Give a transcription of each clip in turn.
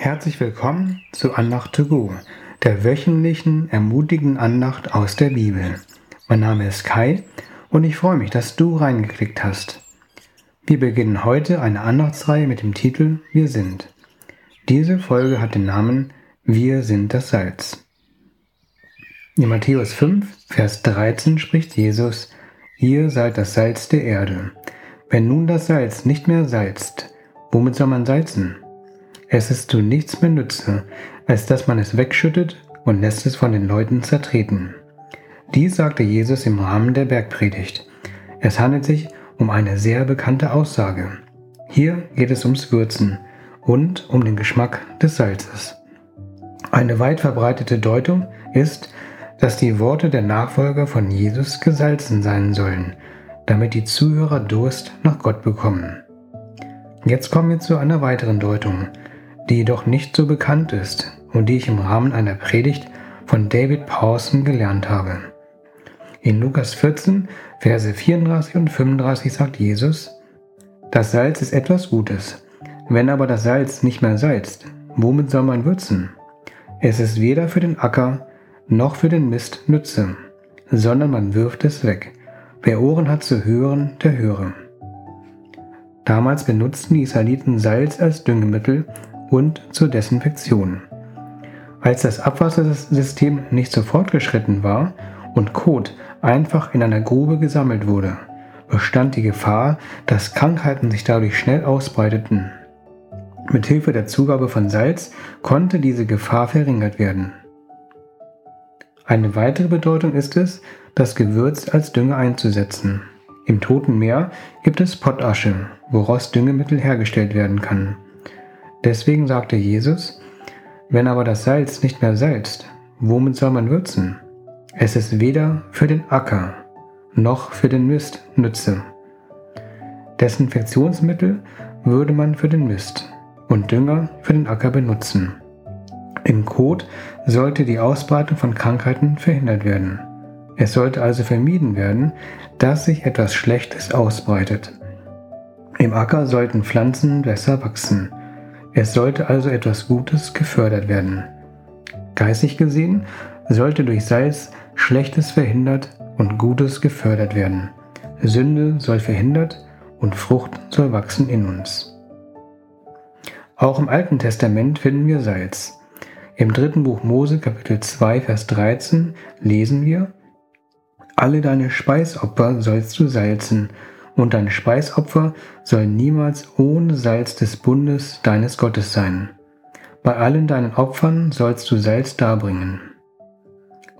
Herzlich willkommen zu Andacht to go, der wöchentlichen ermutigenden Andacht aus der Bibel. Mein Name ist Kai und ich freue mich, dass du reingeklickt hast. Wir beginnen heute eine Andachtsreihe mit dem Titel Wir sind. Diese Folge hat den Namen Wir sind das Salz. In Matthäus 5, Vers 13 spricht Jesus, Ihr seid das Salz der Erde. Wenn nun das Salz nicht mehr salzt, womit soll man salzen? Es ist zu nichts mehr nütze, als dass man es wegschüttet und lässt es von den Leuten zertreten. Dies sagte Jesus im Rahmen der Bergpredigt. Es handelt sich um eine sehr bekannte Aussage. Hier geht es ums Würzen und um den Geschmack des Salzes. Eine weit verbreitete Deutung ist, dass die Worte der Nachfolger von Jesus gesalzen sein sollen, damit die Zuhörer Durst nach Gott bekommen. Jetzt kommen wir zu einer weiteren Deutung, die jedoch nicht so bekannt ist und die ich im Rahmen einer Predigt von David Pawson gelernt habe. In Lukas 14, Verse 34 und 35 sagt Jesus, Das Salz ist etwas Gutes. Wenn aber das Salz nicht mehr salzt, womit soll man würzen? Es ist weder für den Acker noch für den Mist nütze, sondern man wirft es weg. Wer Ohren hat zu hören, der höre. Damals benutzten die Israeliten Salz als Düngemittel und zur Desinfektion. Als das Abwassersystem nicht so fortgeschritten war und Kot einfach in einer Grube gesammelt wurde, bestand die Gefahr, dass Krankheiten sich dadurch schnell ausbreiteten. Mit Hilfe der Zugabe von Salz konnte diese Gefahr verringert werden. Eine weitere Bedeutung ist es, das Gewürz als Dünger einzusetzen. Im Toten Meer gibt es Pottasche, woraus Düngemittel hergestellt werden kann. Deswegen sagte Jesus, wenn aber das Salz nicht mehr salzt, womit soll man würzen? Es ist weder für den Acker noch für den Mist nütze. Desinfektionsmittel würde man für den Mist und Dünger für den Acker benutzen. Im Kot sollte die Ausbreitung von Krankheiten verhindert werden. Es sollte also vermieden werden, dass sich etwas Schlechtes ausbreitet. Im Acker sollten Pflanzen besser wachsen. Es sollte also etwas Gutes gefördert werden. Geistig gesehen sollte durch Salz Schlechtes verhindert und Gutes gefördert werden. Sünde soll verhindert und Frucht soll wachsen in uns. Auch im Alten Testament finden wir Salz. Im dritten Buch Mose Kapitel 2 Vers 13 lesen wir, Alle deine Speisopfer sollst du salzen und dein Speisopfer soll niemals ohne Salz des Bundes deines Gottes sein. Bei allen deinen Opfern sollst du Salz darbringen.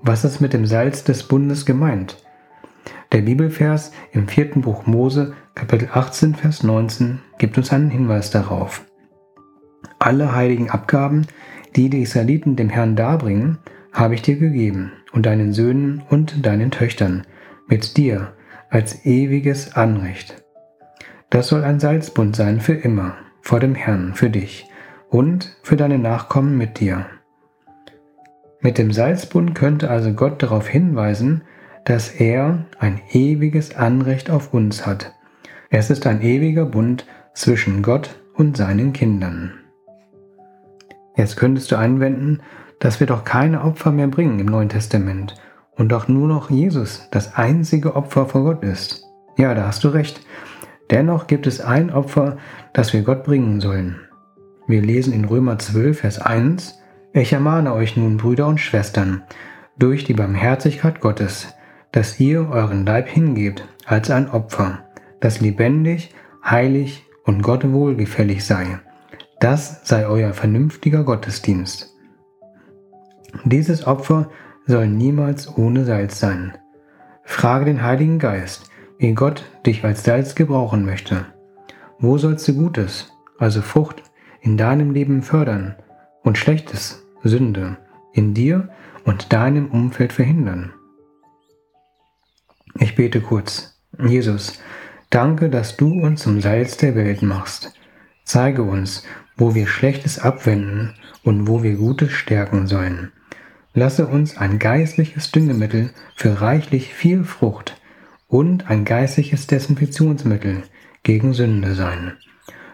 Was ist mit dem Salz des Bundes gemeint? Der Bibelvers im vierten Buch Mose, Kapitel 18, Vers 19, gibt uns einen Hinweis darauf. Alle heiligen Abgaben, die die Israeliten dem Herrn darbringen, habe ich dir gegeben und deinen Söhnen und deinen Töchtern, mit dir, als ewiges Anrecht. Das soll ein Salzbund sein für immer, vor dem Herrn, für dich und für deine Nachkommen mit dir. Mit dem Salzbund könnte also Gott darauf hinweisen, dass er ein ewiges Anrecht auf uns hat. Es ist ein ewiger Bund zwischen Gott und seinen Kindern. Jetzt könntest du einwenden, dass wir doch keine Opfer mehr bringen im Neuen Testament und doch nur noch Jesus das einzige Opfer vor Gott ist. Ja, da hast du recht. Dennoch gibt es ein Opfer, das wir Gott bringen sollen. Wir lesen in Römer 12, Vers 1, Ich ermahne euch nun, Brüder und Schwestern, durch die Barmherzigkeit Gottes, dass ihr euren Leib hingebt als ein Opfer, das lebendig, heilig und Gott wohlgefällig sei. Das sei euer vernünftiger Gottesdienst. Dieses Opfer soll niemals ohne Salz sein. Frage den Heiligen Geist, wie Gott dich als Salz gebrauchen möchte. Wo sollst du Gutes, also Frucht, in deinem Leben fördern und Schlechtes, Sünde, in dir und deinem Umfeld verhindern? Ich bete kurz. Jesus, danke, dass du uns zum Salz der Welt machst. Zeige uns, wo wir Schlechtes abwenden und wo wir Gutes stärken sollen. Lasse uns ein geistliches Düngemittel für reichlich viel Frucht und ein geistliches Desinfektionsmittel gegen Sünde sein,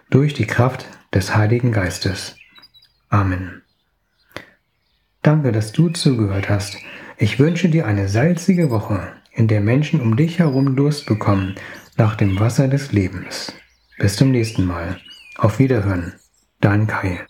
durch die Kraft des Heiligen Geistes. Amen. Danke, dass du zugehört hast. Ich wünsche dir eine salzige Woche, in der Menschen um dich herum Durst bekommen nach dem Wasser des Lebens. Bis zum nächsten Mal. Auf Wiederhören. Dein Kai.